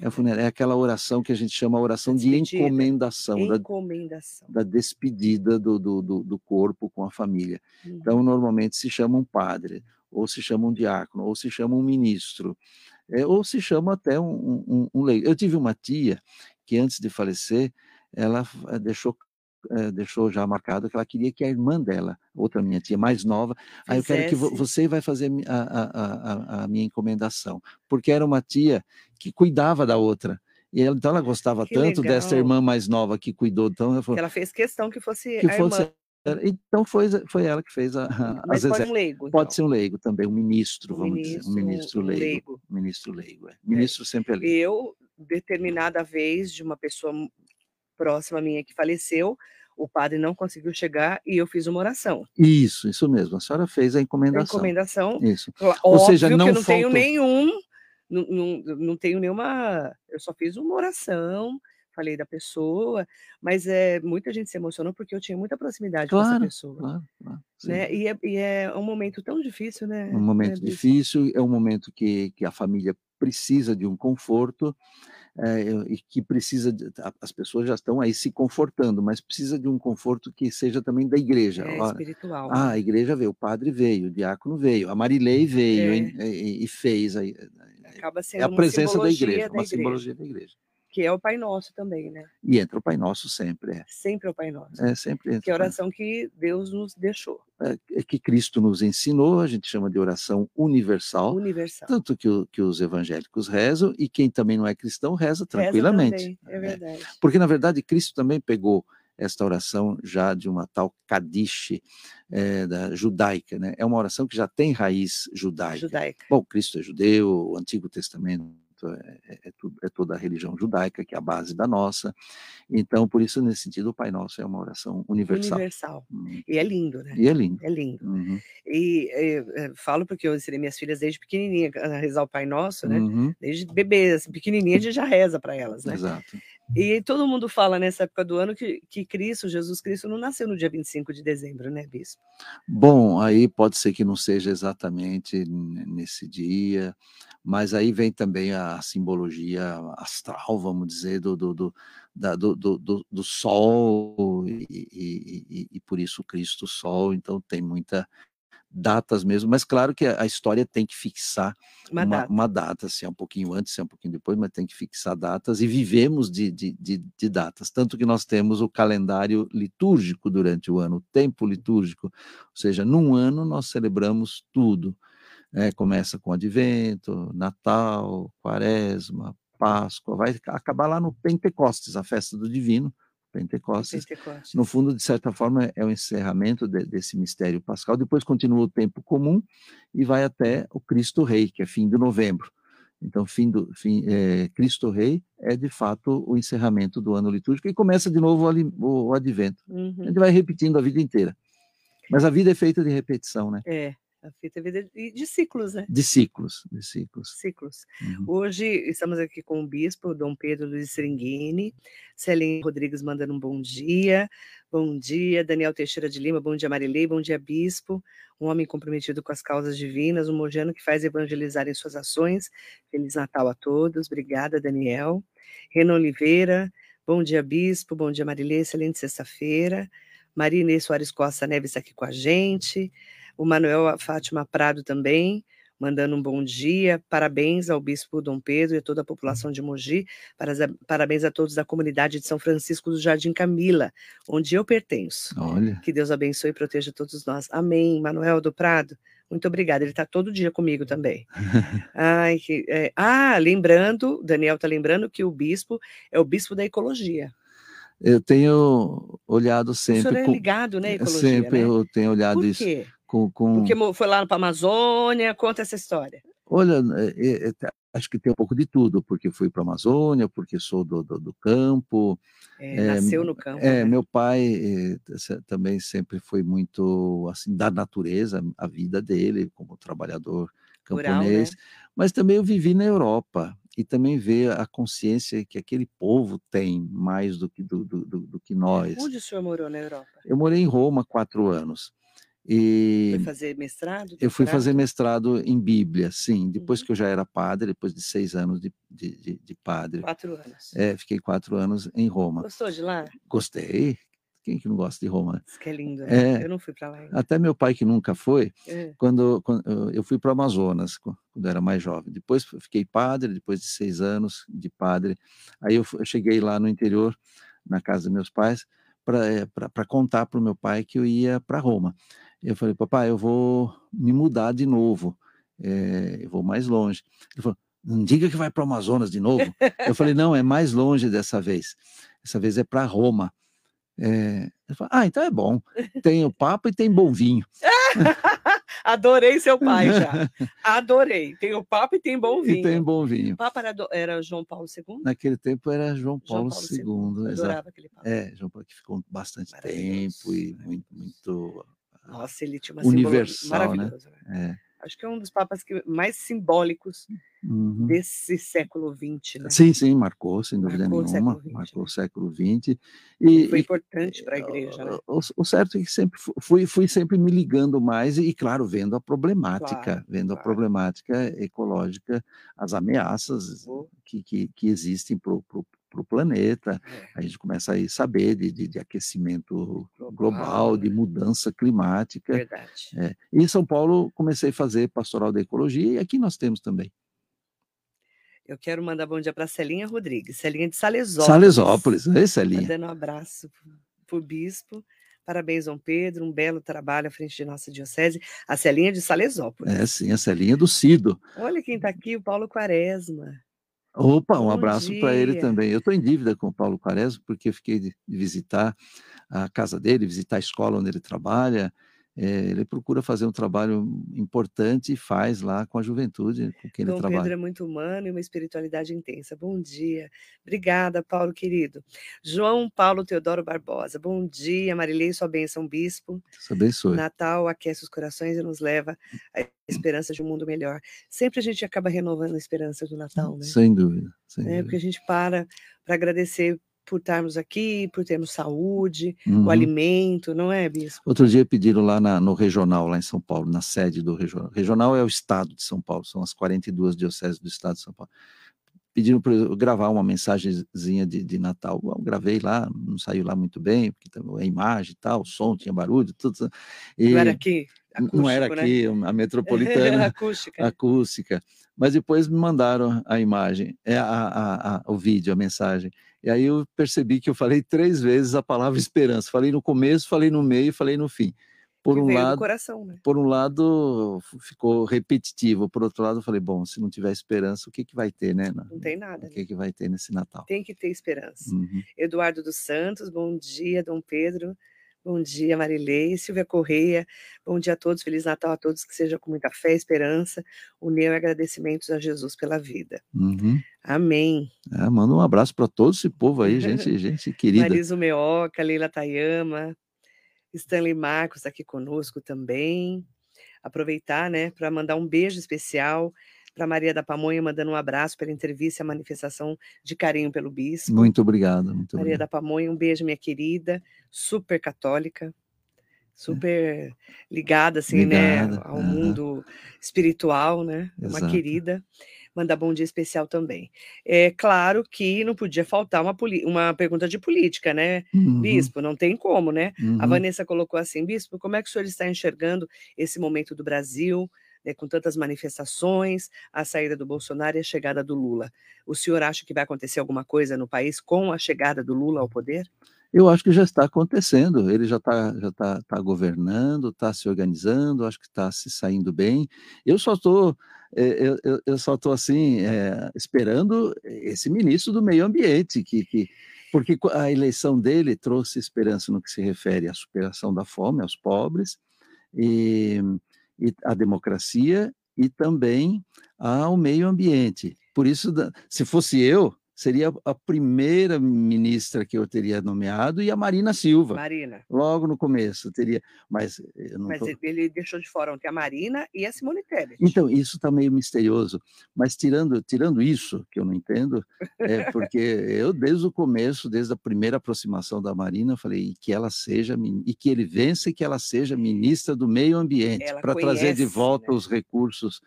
É, funeral, é aquela oração que a gente chama oração de encomendação, encomendação. Da, da despedida do, do, do, corpo com a família. Então, uhum. Então, normalmente se chama um padre, ou se chama um diácono, ou se chama um ministro, é, ou se chama até um, um, um Eu tive uma tia que, antes de falecer, ela eh, deixou é, deixou já marcado que ela queria que a irmã dela, outra minha tia mais nova, aí eu quero que vo você vai fazer a, a, a, a, minha encomendação, porque era uma tia que cuidava da outra. E ela, então ela gostava Que tanto dessa legal. irmã mais nova que cuidou, então ela Que falou ela fez questão que fosse que a fosse irmã. Então foi, foi ela que fez a, a Mas as pode um leigo, Pode então. ser um leigo também, um ministro, Um vamos dizer, um ministro, ministro leigo. leigo. Ministro leigo, é. Ministro sempre é leigo. Eu, determinada vez, de uma pessoa próxima minha que faleceu, o padre não conseguiu chegar e eu fiz uma oração. Isso, isso mesmo. A senhora fez a A encomendação. encomendação, Isso. Óbvio Ou seja, não que eu não tenho faltou- nenhum, não, não, não tenho nenhuma, eu só fiz uma oração, falei da pessoa, mas é, muita gente se emocionou porque eu tinha muita proximidade com essa Claro, pessoa. Claro, claro. Né? E, é, e é um momento tão difícil, né? um momento Bispo? difícil, é um momento que, que a família precisa de um conforto eh, e que precisa, de, a- as pessoas já estão aí se confortando, mas precisa de um conforto que seja também da igreja. É Olha, espiritual. ah, a igreja veio, o padre veio, o diácono veio, a Marilei veio É. e, e fez. aí, Acaba é sendo a uma presença da igreja, da uma igreja, simbologia da igreja. Que é o Pai Nosso também, né? E entra o Pai Nosso sempre, é. Sempre é o Pai Nosso. É sempre entra Que é a oração que Deus nos deixou, é, que Cristo nos ensinou, a gente chama de oração universal. universal. Tanto que, o- que os evangélicos rezam e quem também não é cristão reza Reza tranquilamente. também, é verdade. Porque, na verdade, Cristo também pegou esta oração já de uma tal Kadish eh, da judaica, né? É uma oração que já tem raiz judaica. Judaica. Bom, Cristo é judeu, o Antigo Testamento é, é- é tudo- é toda a religião judaica, que é a base da nossa. Então, por isso, nesse sentido, o Pai Nosso é uma oração universal. Universal. Hum, E é lindo, né? E é lindo. É lindo. Uhum, E eh, eh, falo porque eu ensinei minhas filhas desde pequenininha a rezar o Pai Nosso, né? uhum, Desde bebês, pequenininha, a gente já reza para elas, né? Exato. E todo mundo fala nessa época do ano que, que Cristo, Jesus Cristo, não nasceu no dia 25 de dezembro, né, Bispo? Bom, aí pode ser que não seja exatamente nesse dia, mas aí vem também a simbologia astral, vamos dizer, do, do, do, da- do, do- do Sol, e, e- e- e por isso Cristo Sol, então tem muita datas mesmo, mas claro que a história tem que fixar Uma, uma, data. uma data, se é um pouquinho antes, se é um pouquinho depois, mas tem que fixar datas e vivemos de, de, de, de datas. Tanto que nós temos o calendário litúrgico durante o ano, o tempo litúrgico, ou seja, num ano nós celebramos tudo. né? começa com Advento, Natal, Quaresma, Páscoa, vai acabar lá no Pentecostes, a festa do Divino, Pentecostes. Pentecostes. No fundo, de certa forma, é o encerramento de- desse mistério pascal. Depois continua o tempo comum e vai até o Cristo Rei, que é fim de novembro. Então, fim do fim, é, Cristo Rei é de fato o encerramento do ano litúrgico e começa de novo o, o- o Advento. A Uhum. gente vai repetindo a vida inteira. Mas a vida é feita de repetição, né? É, a fita é vida de, de ciclos, né? De ciclos, de ciclos. Ciclos. Uhum. Hoje estamos aqui com o bispo Dom Pedro Luiz Seringuini, Celinho Rodrigues mandando um bom dia, bom dia, Daniel Teixeira de Lima, bom dia Marilei, bom dia bispo, um homem comprometido com as causas divinas, um mojano que faz evangelizar em suas ações, Feliz Natal a todos, obrigada Daniel, Renan Oliveira, bom dia bispo, bom dia Marilei, excelente sexta-feira, Maria Inês Soares Costa Neves aqui com a gente, o Manuel Fátima Prado também, mandando um bom dia, parabéns ao Bispo Dom Pedro e a toda a população de Mogi, para- parabéns a todos da comunidade de São Francisco do Jardim Camila, onde eu pertenço. Olha, Que Deus abençoe e proteja todos nós. Amém. Manuel do Prado, muito obrigada. Ele está todo dia comigo também. Ai, que, é, ah, lembrando, Daniel está lembrando que o bispo é o bispo da ecologia. eu tenho olhado o senhor sempre é ligado, né, ecologia, Sempre né? eu tenho olhado Por isso quê? Com. com... Porque foi lá para a Amazônia, conta essa história. Olha, é, é, é, acho que tem um pouco de tudo, porque fui para a Amazônia, porque sou do, do, do campo. É, É, nasceu no campo. É, né? meu pai eh, também sempre foi muito assim da natureza, a vida dele como trabalhador Rural, camponês, né? mas também eu vivi na Europa e também ver a consciência que aquele povo tem mais do que do, do, do- do que nós. Onde o senhor morou na Europa? Eu morei em Roma quatro anos e Foi fazer mestrado? eu fui fazer mestrado em Bíblia, sim, depois Uhum. que eu já era padre, depois de seis anos de, de, de- de padre. Quatro anos. É, fiquei quatro anos em Roma. Gostou de lá? Gostei. Quem que não gosta de Roma? Diz que é lindo, né? É. Eu não fui para lá ainda. Até meu pai, que nunca foi, É. quando, quando eu- fui para o Amazonas, qu- quando eu era mais jovem. Depois fiquei padre, depois de seis anos de padre. Aí eu, eu cheguei lá no interior, na casa dos meus pais, para contar para o meu pai que eu ia para Roma. Eu falei, papai, eu vou me mudar de novo, eh, eu vou mais longe. Ele falou, não diga que vai para o Amazonas de novo. Eu falei, não, é mais longe dessa vez. Essa vez é para Roma. É, falei, ah, então é bom. Tem o Papa e tem bom vinho. Adorei seu pai já. Adorei. Tem o Papa e tem bom vinho. E tem bom vinho. O Papa era, era João Paulo II? Naquele tempo era João Paulo, João Paulo II. II. Adorava aquele Papa. É, João Paulo que ficou bastante tempo e muito, muito Nossa, ele tinha uma universal, né? né? É. Acho que é um dos papas que, mais simbólicos uhum. desse século XX. Né? Sim, sim, marcou, sem dúvida marcou nenhuma. O marcou né? o século XX. E, foi importante para a igreja. Né? O, o, certo é que sempre fui, fui sempre me ligando mais e, claro, vendo a problemática, claro, vendo claro. a problemática ecológica, as ameaças que, que, que existem para o para o planeta, é. a gente começa a saber de, de, de aquecimento global, global, de né? mudança climática. Verdade. É. E em São Paulo comecei a fazer pastoral da ecologia e aqui nós temos também. Eu quero mandar bom dia para Celinha Rodrigues, Celinha de Salesópolis. Salesópolis, é Celinha. Mandando um abraço para o bispo. Parabéns, Dom Pedro, um belo trabalho à frente de nossa diocese. A Celinha de Salesópolis. É, sim, a Celinha do Cido. Olha quem está aqui, o Paulo Quaresma. Opa, um Bom abraço para ele também. Eu estou em dívida com o Paulo Quaresma, porque fiquei de, visitar a casa dele, visitar a escola onde ele trabalha, ele procura fazer um trabalho importante e faz lá com a juventude com quem Dom ele trabalha. Pedro é muito humano e uma espiritualidade intensa. Bom dia. Obrigada, Paulo querido. João Paulo Teodoro Barbosa. Bom dia, Marilei, sua bênção, bispo. Deus abençoe. Natal aquece os corações e nos leva à esperança de um mundo melhor. Sempre a gente acaba renovando a esperança do Natal, né? Sem dúvida. Sem é, dúvida. Porque a gente para para agradecer por estarmos aqui, por termos saúde, uhum. o alimento, não é, Bispo? Outro dia pediram lá na, no Regional, lá em São Paulo, na sede do Regional. Regional é o estado de São Paulo, são as 42 dioceses do estado de São Paulo. Pediram para eu gravar uma mensagenzinha de, de Natal. Eu gravei lá, não saiu lá muito bem, porque a imagem e tal, o som, tinha barulho, tudo. E não era aqui? Acústico, não era né? aqui, a metropolitana acústica. acústica. Mas depois me mandaram a imagem, é a, a, a, o vídeo, a mensagem. E aí eu percebi que eu falei três vezes a palavra esperança. Falei no começo, falei no meio, falei no fim. Por que um lado, coração, né? por um lado ficou repetitivo, por outro lado eu falei, bom, se não tiver esperança, o que que vai ter, né? Não tem nada. O que né? que vai ter nesse Natal? Tem que ter esperança. Uhum. Eduardo dos Santos, bom dia, Dom Pedro. Bom dia, Marilei, Silvia Correia. Bom dia a todos, Feliz Natal a todos, que seja com muita fé, esperança, união e agradecimentos a Jesus pela vida. Uhum. Amém. É, manda um abraço para todo esse povo aí, gente, gente querida. Marisa Meoca, Leila Tayama, Stanley Marcos aqui conosco também. Aproveitar, né, para mandar um beijo especial para Maria da Pamonha, mandando um abraço pela entrevista e a manifestação de carinho pelo bispo. Muito obrigado. Muito Maria obrigado. da Pamonha, um beijo, minha querida, super católica, super ligada, assim, né, ligada, né, ao uhum. mundo espiritual, né, Exato. uma querida. Mandar bom dia especial também. É claro que não podia faltar uma, uma pergunta de política, né, uhum. Bispo? Não tem como, né? Uhum. A Vanessa colocou assim, Bispo, como é que o senhor está enxergando esse momento do Brasil? Né, com tantas manifestações, a saída do Bolsonaro e a chegada do Lula. O senhor acha que vai acontecer alguma coisa no país com a chegada do Lula ao poder? Eu acho que já está acontecendo. Ele já está já tá, tá governando, está se organizando, acho que está se saindo bem. Eu só estou é, eu, eu, eu, só estou assim é, esperando esse ministro do meio ambiente que, que porque a eleição dele trouxe esperança no que se refere à superação da fome aos pobres e a democracia e também ao meio ambiente. Por isso, se fosse eu, seria a primeira ministra que eu teria nomeado e a Marina Silva. Marina. Logo no começo teria, mas Mas tô... ele deixou de fora ontem a Marina e a Simone Tebet. Então isso está meio misterioso. Mas tirando tirando isso que eu não entendo, é porque eu desde o começo, desde a primeira aproximação da Marina, falei que ela seja e que ele vença e que ela seja ministra do meio ambiente para trazer de volta né? os recursos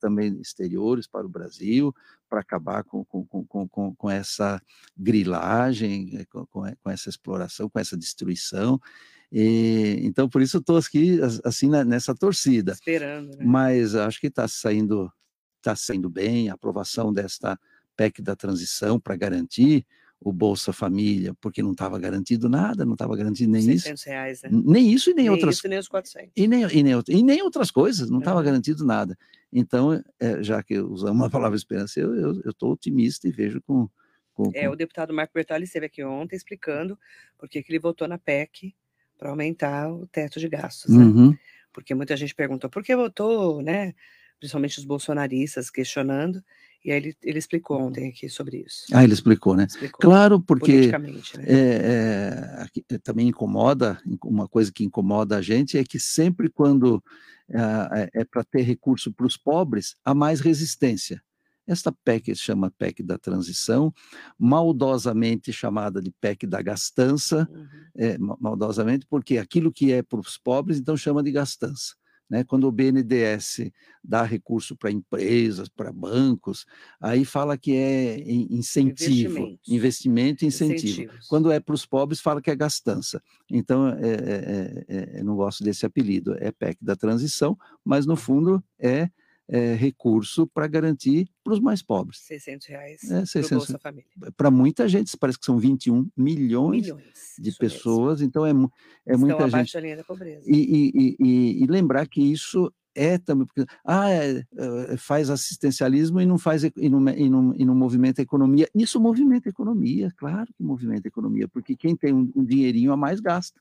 também exteriores para o Brasil, para acabar com, com, com, com, com essa grilagem, eh, com, com essa exploração, com essa destruição. E, então, por isso estou aqui assim nessa torcida. Esperando. Né? Mas acho que está saindo, está saindo bem a aprovação desta PEC da transição para garantir o Bolsa Família, porque não estava garantido nada, não estava garantido nem 600 isso. Reais, né? Nem isso e nem, nem outras isso, nem os 400. E nem, e nem, e nem outras coisas, não estava garantido nada. Então, é, já que usamos a palavra esperança, eu estou otimista e vejo com, com, É, o deputado Marco Bertoli esteve aqui ontem explicando por que ele votou na PEC para aumentar o teto de gastos, né? Uhum. Porque muita gente perguntou por que votou, né? Principalmente os bolsonaristas questionando. E aí ele, ele explicou ontem aqui sobre isso. Ah, ele explicou, né? Explicou, claro, porque né? é, é, também incomoda, uma coisa que incomoda a gente é que sempre quando é, é para ter recurso para os pobres, há mais resistência. Esta PEC se chama PEC da transição, maldosamente chamada de PEC da gastança, uhum. é, maldosamente, porque aquilo que é para os pobres, então chama de gastança. Né? Quando o BNDES dá recurso para empresas, para bancos, aí fala que é incentivo, investimento e incentivo. Incentivos. Quando é para os pobres, fala que é gastança. Então, é, é, é, é não gosto desse apelido. É PEC da transição, mas no fundo é é, recurso para garantir para os mais pobres. 600 reais é, 600, Bolsa Família. Para muita gente, parece que são 21 milhões, milhões de pessoas, mesmo. então é, é muita gente. Da linha da pobreza. E, e, e, e, lembrar que isso é também porque ah, é, é, faz assistencialismo e não faz e não, e, não, e não movimenta a economia. Isso movimenta a economia, claro que movimenta a economia, porque quem tem um, um dinheirinho a mais gasta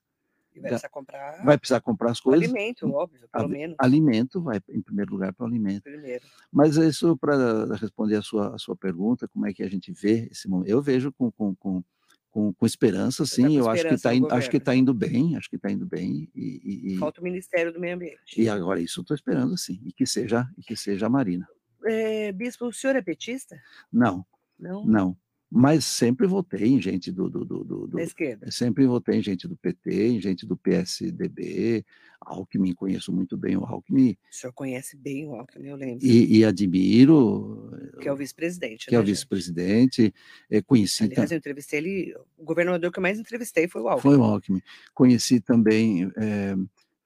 vai precisar comprar. Vai precisar comprar as coisas. Alimento, óbvio, pelo a, menos. Alimento, vai em primeiro lugar para o alimento. Primeiro. Mas isso, para responder a sua, a sua pergunta, como é que a gente vê esse momento? Eu vejo com, com, com, com, com esperança, sim. Tá eu acho que está acho que está indo bem, acho que está indo bem. E, e, Falta o Ministério do Meio Ambiente. E agora isso estou esperando, sim, e que seja, e que seja a Marina. É, Bispo, o senhor é petista? Não. Não. Não mas sempre votei em gente do, do, do, do, da esquerda. Sempre votei em gente do PT, em gente do PSDB, Alckmin, conheço muito bem o Alckmin. O senhor conhece bem o Alckmin, eu lembro. E, e admiro. Que é o vice-presidente. Que né, é o vice-presidente. É, conheci. Aliás, eu entrevistei ele, o governador que eu mais entrevistei foi o Alckmin. Foi o Alckmin. Conheci também. É,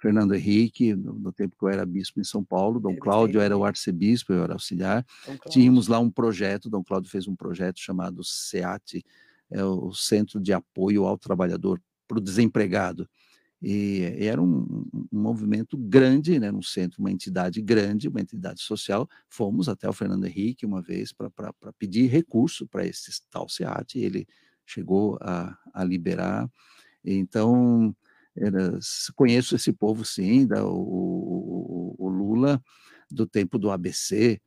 Fernando Henrique, no, no, tempo que eu era bispo em São Paulo, Dom Cláudio era o arcebispo, eu era auxiliar. Tínhamos lá um projeto, Dom Cláudio fez um projeto chamado SEAT, é o Centro de Apoio ao Trabalhador para o Desempregado. E, e era um, um, movimento grande, né, um centro, uma entidade grande, uma entidade social. Fomos até o Fernando Henrique uma vez para pedir recurso para esse tal SEAT, ele chegou a, a liberar. Então, conheço esse povo sim, da, o, o, Lula do tempo do ABC,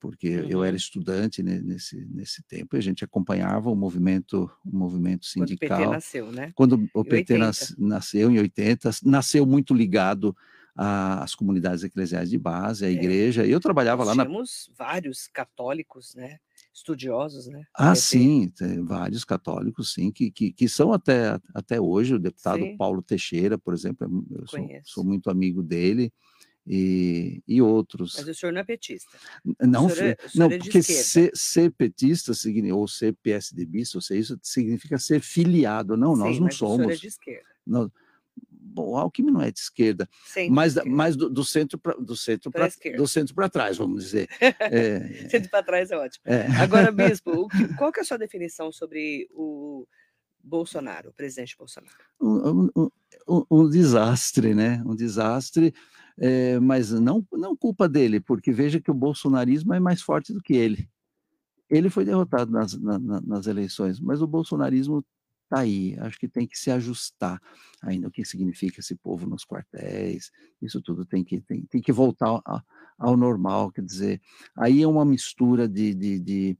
porque uhum. eu era uhum. estudante nesse, nesse tempo, e a gente acompanhava o movimento, o movimento sindical. Quando o PT nasceu, né? Quando o PT nas, nasceu em 80, nasceu muito ligado às comunidades eclesiais de base, à é. igreja, e eu trabalhava Nós lá tínhamos na... vários católicos, né? Estudiosos, né? Ah, sim, tem vários católicos, sim, que, que, que são até, até hoje, o deputado sim. Paulo Teixeira, por exemplo, eu sou, sou, muito amigo dele, e, e outros. Mas o senhor não é petista. Não, é, não é porque ser, ser, petista ou ser PSDBista, ou ser isso, significa ser filiado. Não, sim, nós não somos. O senhor é de esquerda. Nós, bom, o Alckmin não é de esquerda, Centro mas, esquerda. mas do, do centro para do centro para do centro para trás, vamos dizer. É, centro para trás é ótimo. É. Agora, bispo, qual que é a sua definição sobre o Bolsonaro, o presidente Bolsonaro? Um, um, um, um desastre, né? Um desastre, é, mas não não culpa dele, porque veja que o bolsonarismo é mais forte do que ele. Ele foi derrotado nas, na, nas eleições, mas o bolsonarismo está aí. Acho que tem que se ajustar ainda o que significa esse povo nos quartéis. Isso tudo tem que, tem, tem que voltar ao, ao normal. Quer dizer, aí é uma mistura de, de, de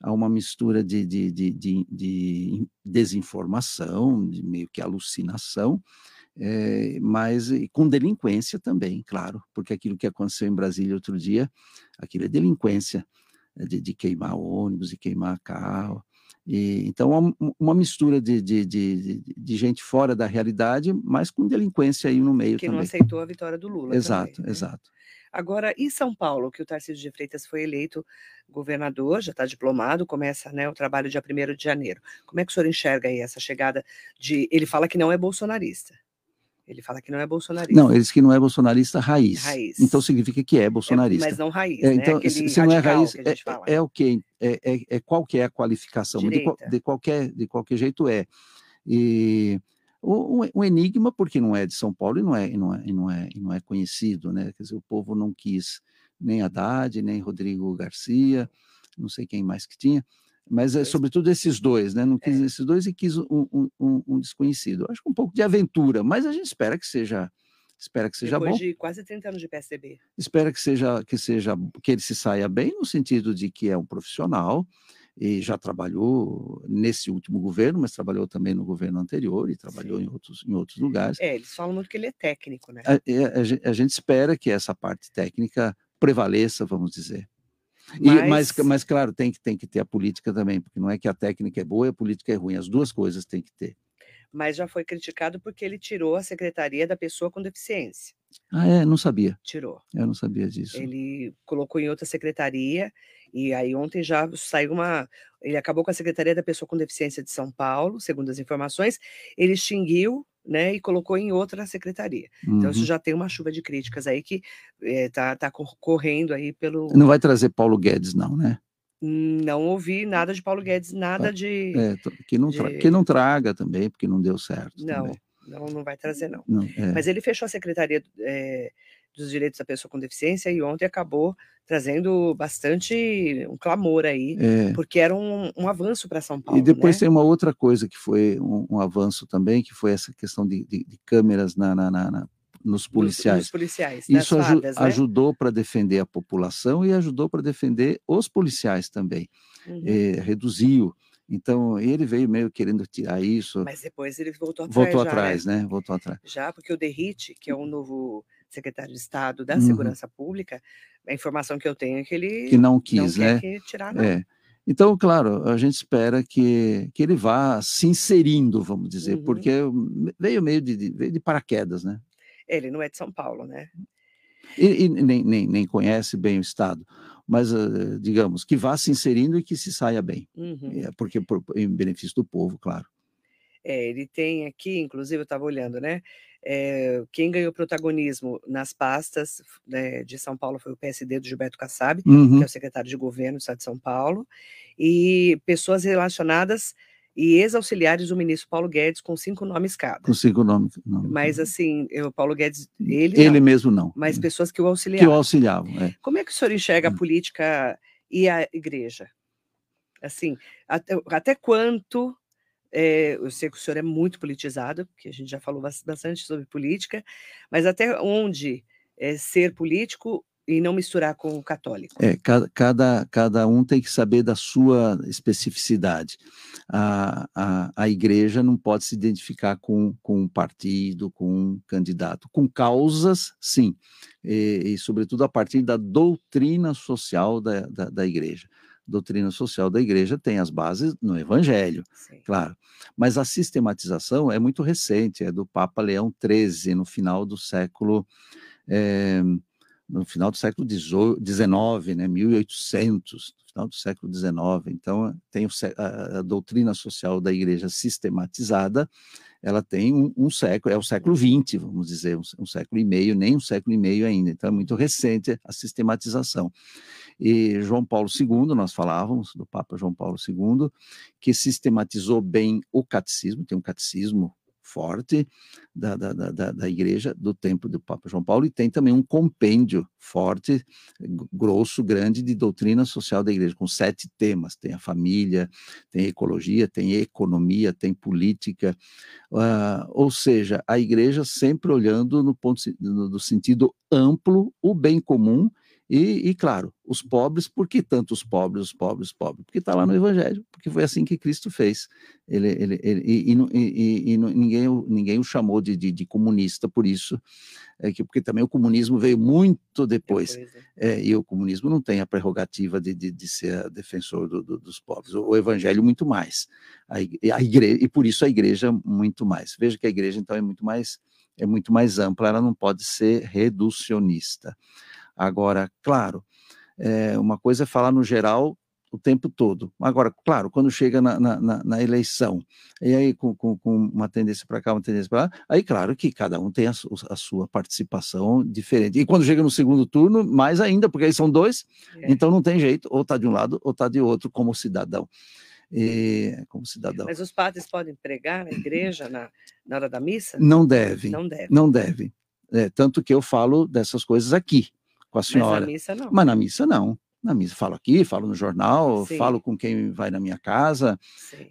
há uma mistura de, de, de, de, de desinformação, de meio que alucinação, é, mas com delinquência também, claro, porque aquilo que aconteceu em Brasília outro dia, aquilo é delinquência, é de, de queimar ônibus e queimar carro, e, então, uma, uma mistura de, de, de, de, gente fora da realidade, mas com delinquência aí no meio que também. não aceitou a vitória do Lula. Exato, também, né? exato. Agora, em São Paulo, que o Tarcísio de Freitas foi eleito governador, já está diplomado, começa né, o trabalho dia 1 de janeiro. Como é que o senhor enxerga aí essa chegada de. Ele fala que não é bolsonarista. Ele fala que não é bolsonarista. Não, ele diz que não é bolsonarista raiz. Raiz. Então significa que é bolsonarista. É, mas não raiz, É, né? então, Aquele se não é raiz, que fala. é, é o quê? É, é- é qual que é a qualificação? De, de qualquer, de qualquer jeito é. E o- um, um enigma, porque não é de São Paulo e não é, e não é, e não é, e não é conhecido, né? Quer dizer, o povo não quis nem Haddad, nem Rodrigo Garcia, não sei quem mais que tinha, mas é sobretudo esses dois, né? Não quis É. esses dois e quis um, um- um- desconhecido. Acho que um pouco de aventura, mas a gente espera que seja, espera que seja Depois bom de quase 30 anos de PSDB. espera que seja que seja que ele se saia bem no sentido de que é um profissional e já trabalhou nesse último governo, mas trabalhou também no governo anterior e trabalhou Sim. em outros em outros lugares. É, eles falam muito que ele é técnico, né? A, a a gente espera que essa parte técnica prevaleça, vamos dizer. E, mas, Mas- mas, claro, tem que, tem que ter a política também, porque não é que a técnica é boa e a política é ruim, as duas coisas tem que ter. Mas já foi criticado porque ele tirou a secretaria da pessoa com deficiência. Ah, é? Não sabia. Tirou. Eu não sabia disso. Ele colocou em outra secretaria e aí ontem já saiu uma. Ele acabou com a secretaria da pessoa com deficiência de São Paulo, segundo as informações. Ele extinguiu, né, e colocou em outra secretaria. Então isso Uhum. já tem uma chuva de críticas aí que está tá cor- correndo aí pelo. Não vai trazer Paulo Guedes, não, né? Não ouvi nada de Paulo Guedes, nada de. É, que, não tra- de- que não traga também, porque não deu certo. Não, também. não, não vai trazer, não. Não, é. Mas ele fechou a Secretaria eh, dos Direitos da Pessoa com Deficiência e ontem acabou trazendo bastante um clamor aí, É. porque era um, um avanço para São Paulo. E depois né? tem uma outra coisa que foi um, um avanço também, que foi essa questão de, de- de câmeras na, na- na- na- nos policiais. Nos policiais, Isso né? ajudou para defender a população e ajudou para defender os policiais também. Uhum. Eh, reduziu. Então, ele veio meio querendo tirar isso, Mas depois ele voltou atrás. voltou já, né? atrás, né? Voltou atrás. Já, porque o Derrite, que é o novo secretário de Estado da Uhum. Segurança Pública, a informação que eu tenho é que ele Que não quis, não né? que tirar, não. É. Então, claro, a gente espera que, que ele vá se inserindo, vamos dizer, Uhum. porque veio meio de, de- veio de paraquedas, né? Ele não é de São Paulo, né? E, e nem, nem, nem conhece bem o Estado, mas, eh, digamos, que vá se inserindo e que se saia bem, Uhum. É, porque por- em benefício do povo, claro. É, ele tem aqui, inclusive, eu estava olhando, né? é, quem ganhou protagonismo nas pastas né, de São Paulo foi o PSD do Gilberto Kassab, Uhum. que é o secretário de governo do Estado de São Paulo, e pessoas relacionadas e ex-auxiliares do ministro Paulo Guedes, com cinco nomes cada. Consigo o nome. nome. Mas, assim, o Paulo Guedes, ele, ele não, mesmo não. mas é, pessoas que o que o auxiliavam. É. Como é que o senhor enxerga a Hum. política e a igreja? Assim, até, até quanto. Eh, eu sei que o senhor é muito politizado, porque a gente já falou bas- bastante sobre política, mas até onde eh, ser político e não misturar com o católico? É, cada, cada, cada um tem que saber da sua especificidade. A, a, a igreja não pode se identificar com, com um partido, com um candidato. Com causas, sim, e, e sobretudo a partir da doutrina social da, da, da igreja. Doutrina social da igreja tem as bases no evangelho, Sim. claro. Mas a sistematização é muito recente, é do Papa Leão XIII, no final do século. eh, no final do século XIX, né, 1800, no final do século XIX. Então, tem a, a doutrina social da igreja sistematizada, ela tem um, um século, é o século XX, vamos dizer, um, um século e meio, nem um século e meio ainda. Então, é muito recente a sistematização. E João Paulo II, nós falávamos do Papa João Paulo II, que sistematizou bem o catecismo, tem um catecismo forte da, da, da, da- igreja do tempo do Papa João Paulo e tem também um compêndio forte, grosso, grande de doutrina social da igreja, com sete temas: tem a família, tem ecologia, tem economia, tem política, ah, ou seja, a igreja sempre olhando no ponto no, do sentido amplo o bem comum e, e, claro, os pobres, por que tanto os pobres, os pobres, os pobres? Porque está lá no Evangelho, porque foi assim que Cristo fez. Ele, ele, ele, e, e e- ninguém, o- ninguém o chamou de, de, de comunista por isso, é que, porque também o comunismo veio muito depois. Depois, né? É, e o comunismo não tem a prerrogativa de, de, de ser defensor do- do- dos pobres, o, o evangelho muito mais, a, a igreja, e por isso a igreja muito mais. Veja que a igreja então é muito mais é muito mais ampla, ela não pode ser reducionista. Agora, claro, é, uma coisa é falar no geral o tempo todo. Agora, claro, quando chega na, na, na eleição, e aí com, com, com uma tendência para cá, uma tendência para lá, aí claro que cada um tem a, a, sua participação diferente. E quando chega no segundo turno, mais ainda, porque aí são dois, é. então não tem jeito, ou está de um lado ou está de outro como cidadão. E, como cidadão. Mas os padres podem pregar na igreja na, na hora da missa? Não deve. Não deve. Não deve. É, tanto que eu falo dessas coisas aqui com a senhora. Mas na missa não. Mas na missa não na missa, falo aqui, falo no jornal, Sim. falo com quem vai na minha casa,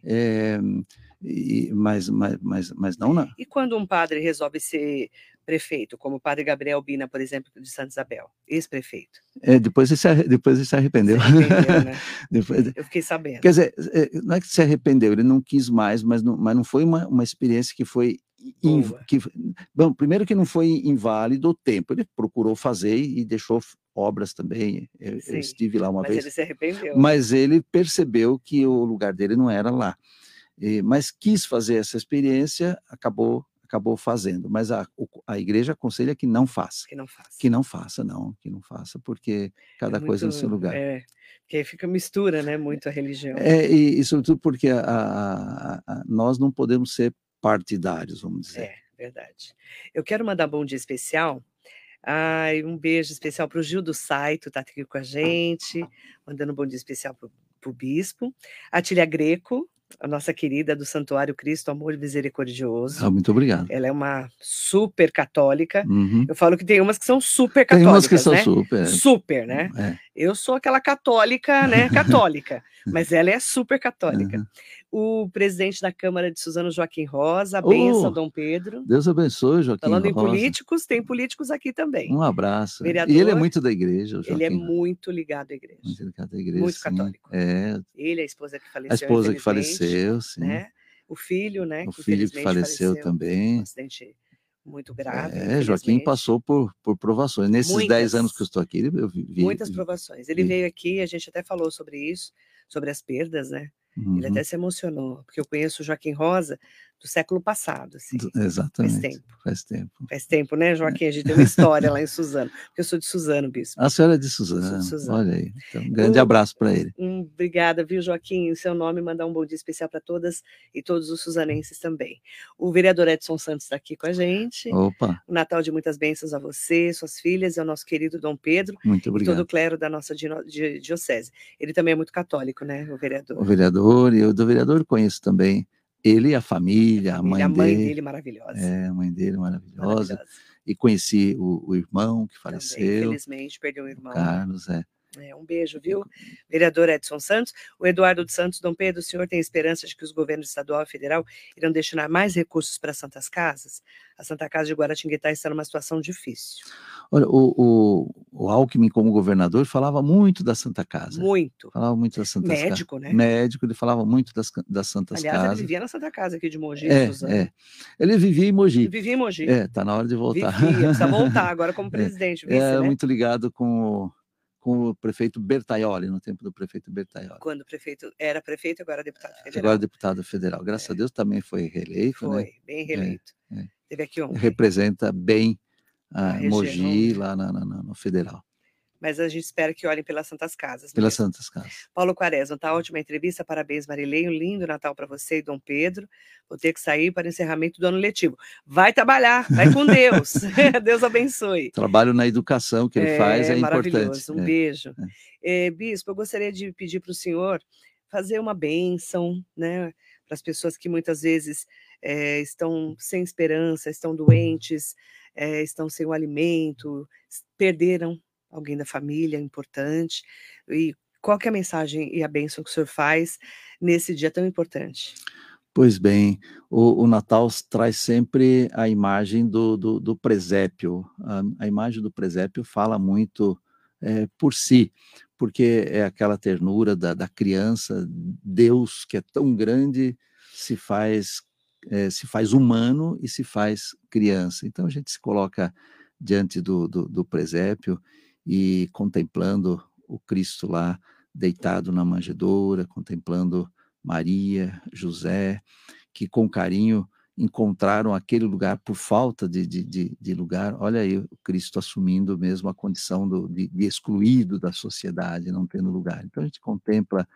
é, e, mas, mas, mas, mas não na... E quando um padre resolve ser prefeito, como o padre Gabriel Bina, por exemplo, de Santa Isabel, ex-prefeito? É, depois, ele se, depois ele se arrependeu. Se arrependeu né? depois, Eu fiquei sabendo. Quer dizer, é, não é que se arrependeu, ele não quis mais, mas não, mas não foi uma, uma experiência que foi que, bom, primeiro que não foi inválido o tempo, ele procurou fazer e deixou obras também. Eu, eu estive lá uma mas vez. Mas ele se arrependeu. Mas ele percebeu que o lugar dele não era lá. E, mas quis fazer essa experiência, acabou acabou fazendo. Mas a, a igreja aconselha que não faça. Que não faça. Que não faça, não. Que não faça, porque cada é muito, coisa no seu lugar. É, porque fica mistura, né? Muito a religião. É, e, e sobretudo porque a, a, a, nós não podemos ser partidários, vamos dizer. É, verdade. Eu quero mandar bom dia especial. Ai, um beijo especial para o Gil do Saito, tá aqui com a gente, mandando um bom dia especial para o bispo. A Tília Greco, a nossa querida do Santuário Cristo Amor Misericordioso. Ah, muito obrigado. Ela é uma super católica. Uhum. Eu falo que tem umas que são super católicas. Tem umas que são né? super. Super, né? É. Eu sou aquela católica, né? Católica, mas ela é super católica. Uhum. O presidente da Câmara de Suzano Joaquim Rosa, benção, oh, Dom Pedro. Deus abençoe, Joaquim Falando Rosa. em políticos, tem políticos aqui também. Um abraço. Vereador, e ele é muito da igreja, Ele é muito ligado à igreja. Muito ligado à igreja. Muito sim. católico. É. Ele, a esposa que faleceu. A esposa que faleceu, sim. Né? O filho, né? O filho que faleceu, faleceu também. Um acidente muito grave. É, Joaquim passou por, por provações. Nesses 10 anos que eu estou aqui, eu vi. Muitas provações. Ele vi. veio aqui, a gente até falou sobre isso, sobre as perdas, né? Uhum. Ele até se emocionou, porque eu conheço o Joaquim Rosa do século passado, assim. Exatamente. Faz tempo. Faz tempo. Faz tempo, né, Joaquim? A gente tem uma história lá em Suzano, porque eu sou de Suzano, bispo. A senhora é de Suzano. De Suzano. Olha aí. Então, um grande um, abraço para ele. Um, obrigada, viu, Joaquim? Em seu nome, mandar um bom dia especial para todas e todos os suzanenses também. O vereador Edson Santos está aqui com a gente. Opa. O Natal de muitas bênçãos a você, suas filhas e ao nosso querido Dom Pedro. Muito obrigado. E todo o clero da nossa diocese. Ele também é muito católico, né, o vereador? O vereador, e eu do vereador conheço também ele e a família, a, mãe, a mãe dele, dele maravilhosa. É, a mãe dele maravilhosa. maravilhosa. E conheci o, o irmão que faleceu. Também, infelizmente, perdeu o irmão. Carlos, é. É, um beijo, viu? Vereador Edson Santos. O Eduardo dos Santos, Dom Pedro, o senhor tem esperança de que os governos estadual e federal irão destinar mais recursos para Santas Casas? A Santa Casa de Guaratinguetá está numa situação difícil. Olha, o, o, o Alckmin, como governador, falava muito da Santa Casa. Muito. Falava muito da Santa Casa. Médico, né? Médico, ele falava muito das, das Santas Aliás, Casas. ele vivia na Santa Casa aqui de Mogi, é, É. Ele vivia em Mogi. Ele vivia em Mogi. É, tá na hora de voltar. Vivia, precisa voltar agora como é, presidente. É, vice, é né? muito ligado com com o prefeito Bertaioli, no tempo do prefeito Bertaioli. Quando o prefeito era prefeito, agora deputado federal. Agora deputado federal. Graças é. a Deus também foi reeleito. Foi, né? bem reeleito. É, é. Teve aqui ontem. Representa bem a, a Mogi lá na, na, no federal mas a gente espera que olhem pelas Santas Casas. Pelas mesmo. Santas Casas. Paulo Quaresma, tá ótima entrevista, parabéns Marilei, um lindo Natal para você e Dom Pedro. Vou ter que sair para o encerramento do ano letivo. Vai trabalhar, vai com Deus. Deus abençoe. Trabalho na educação que ele é, faz é maravilhoso. importante. Um é. beijo. É. é. Bispo, eu gostaria de pedir para o senhor fazer uma bênção, né, para as pessoas que muitas vezes é, estão sem esperança, estão doentes, é, estão sem o alimento, perderam alguém da família importante. E qual que é a mensagem e a bênção que o senhor faz nesse dia tão importante? Pois bem, o, o Natal traz sempre a imagem do, do, do presépio. A, a, imagem do presépio fala muito é, por si, porque é aquela ternura da, da criança, Deus que é tão grande se faz é, se faz humano e se faz criança. Então a gente se coloca diante do, do, do presépio e contemplando o Cristo lá deitado na manjedoura, contemplando Maria, José, que com carinho encontraram aquele lugar por falta de, de, de, lugar. Olha aí, o Cristo assumindo mesmo a condição do, de, de excluído da sociedade, não tendo lugar. Então a gente contempla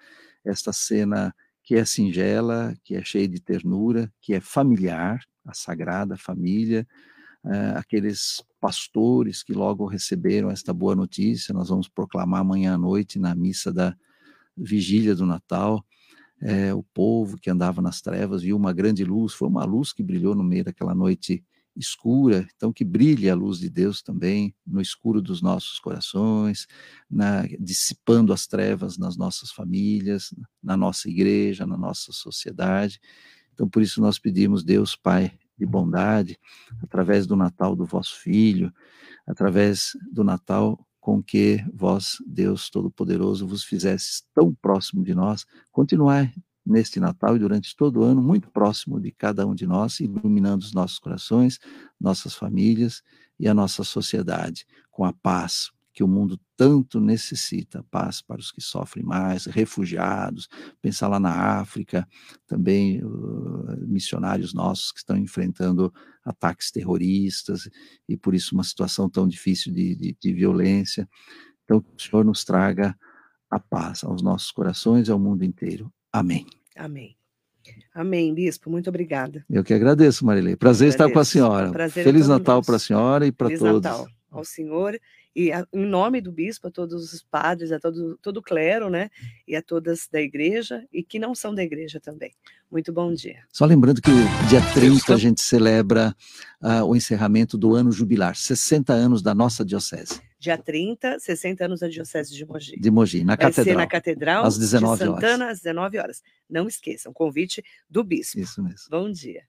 esta cena que é singela, que é cheia de ternura, que é familiar, a sagrada família, uh, aqueles pastores que logo receberam esta boa notícia, nós vamos proclamar amanhã à noite na missa da vigília do Natal, é, o povo que andava nas trevas viu uma grande luz, foi uma luz que brilhou no meio daquela noite escura, então que brilhe a luz de Deus também no escuro dos nossos corações, na, dissipando as trevas nas nossas famílias, na nossa igreja, na nossa sociedade. Então por isso nós pedimos Deus Pai de bondade, através do Natal do vosso Filho, através do Natal com que vós, Deus Todo-Poderoso, vos fizestes tão próximo de nós, continuai neste Natal e durante todo o ano muito próximo de cada um de nós, iluminando os nossos corações, nossas famílias e a nossa sociedade com a paz, que o mundo tanto necessita, paz para os que sofrem mais, refugiados, pensar lá na África, também uh, missionários nossos que estão enfrentando ataques terroristas, e por isso uma situação tão difícil de, de, de violência. Então, que o Senhor nos traga a paz aos nossos corações e ao mundo inteiro. Amém. Amém. Amém, Bispo. Muito obrigada. Eu que agradeço, Marilei. Prazer estar com a senhora. Prazer Feliz Natal para a senhora e para todos. Feliz Natal ao Senhor e a, em nome do bispo, a todos os padres, a todo, todo o clero, né? E a todas da igreja e que não são da igreja também. Muito bom dia. Só lembrando que dia 30 a gente celebra uh, o encerramento do ano jubilar, 60 anos da nossa diocese. Dia 30, 60 anos da Diocese de Mogi. De Mogi, na Vai Catedral. Ser na Catedral às 19 de Santana, horas. às 19 horas. Não esqueçam, convite do bispo. Isso mesmo. Bom dia.